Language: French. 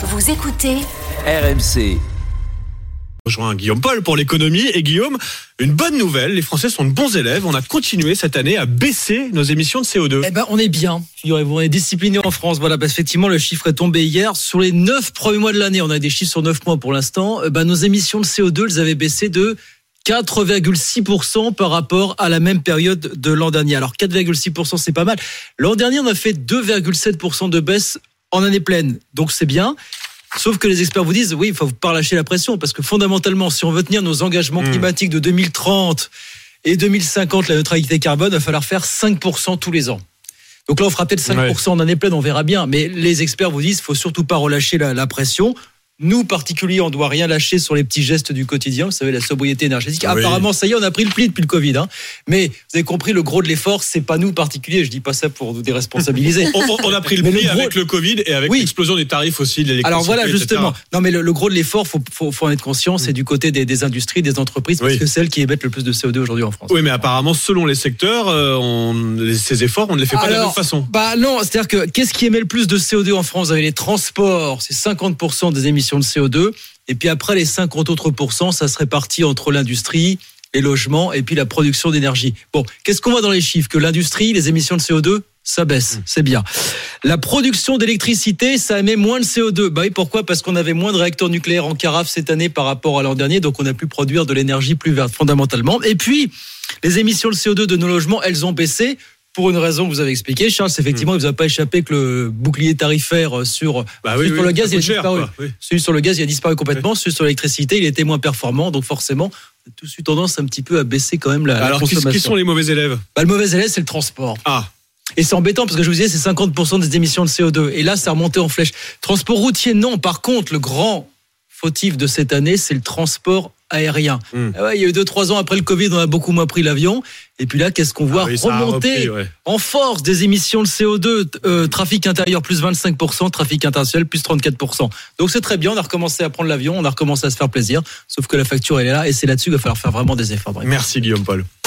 Vous écoutez RMC. Je rejoins Guillaume Paul pour l'économie. Et Guillaume, une bonne nouvelle, les Français sont de bons élèves. On a continué cette année à baisser nos émissions de CO2. Eh ben, on est bien. Figurez-vous, on est discipliné en France. Voilà, parce qu'effectivement, le chiffre est tombé hier. Sur les neuf premiers mois de l'année, on a des chiffres sur neuf mois pour l'instant. eh ben, nos émissions de CO2, elles avaient baissé de 4,6% par rapport à la même période de l'an dernier. Alors 4,6% c'est pas mal. L'an dernier on a fait 2,7% de baisse en année pleine. Donc c'est bien. Sauf que les experts vous disent, oui, il faut pas lâcher la pression, parce que fondamentalement, si on veut tenir nos engagements Mmh. climatiques de 2030 et 2050, la neutralité carbone, il va falloir faire 5% tous les ans. Donc là, on fera peut-être 5% en année pleine, on verra bien. Mais les experts vous disent, faut surtout pas relâcher la, la pression. Nous, particuliers, on doit rien lâcher sur les petits gestes du quotidien. Vous savez, la sobriété énergétique. Oui. Apparemment, ça y est, on a pris le pli depuis le Covid. Hein. Mais vous avez compris, le gros de l'effort, c'est pas nous particuliers. Je dis pas ça pour nous déresponsabiliser. On, on- a pris le Mais le pli gros- avec le Covid et avec Oui. l'explosion des tarifs aussi de l'électricité. Alors voilà, etc. justement. Non, mais le, le gros de l'effort, faut, faut, faut en être conscient, c'est du côté des, des industries, des entreprises, parce Oui. que c'est elles qui émettent le plus de CO2 aujourd'hui en France. Oui, mais apparemment, selon les secteurs, euh, on, ces efforts, on ne les fait pas de la même façon. Bah non, c'est-à-dire que qu'est-ce qui émet le plus de CO2 en France? Vous avez les transports, c'est 50% des émissions de CO2. Et puis après, les 50 autres pourcents, ça se répartit entre l'industrie, les logements et puis la production d'énergie. Bon, qu'est-ce qu'on voit dans les chiffres? Que l'industrie, les émissions de CO2, ça baisse, c'est bien. La production d'électricité, ça émet moins de CO2. Bah oui, pourquoi? Parce qu'on avait moins de réacteurs nucléaires en carafe cette année par rapport à l'an dernier, donc on a pu produire de l'énergie plus verte fondamentalement. Et puis, les émissions de CO2 de nos logements, elles ont baissé pour une raison que vous avez expliquée, Charles. Effectivement, il ne vous a pas échappé que le bouclier tarifaire sur, Bah oui, sur oui, le gaz, il a cher, disparu. quoi, oui. Celui sur le gaz, il a disparu complètement. Celui sur l'électricité, il était moins performant. Donc forcément, a tous eu tendance un petit peu à baisser quand même la, Alors, consommation. qui sont les mauvais élèves? Bah, le mauvais élève, c'est le transport. Ah, Et c'est embêtant parce que je vous disais, c'est 50% des émissions de CO2. Et là, ça a remonté en flèche. Transport routier, non. Par contre, le grand fautif de cette année, c'est le transport aérien. Hmm. Ah ouais, il y a eu deux, trois ans après le Covid, on a beaucoup moins pris l'avion. Et puis là, qu'est-ce qu'on voit Ah oui, remonter repris, ouais. en force des émissions de CO2, euh, trafic intérieur plus 25%, trafic international plus 34%. Donc c'est très bien, on a recommencé à prendre l'avion, on a recommencé à se faire plaisir, sauf que la facture elle est là et c'est là-dessus qu'il va falloir faire vraiment des efforts. Bref. Merci Guillaume Paul.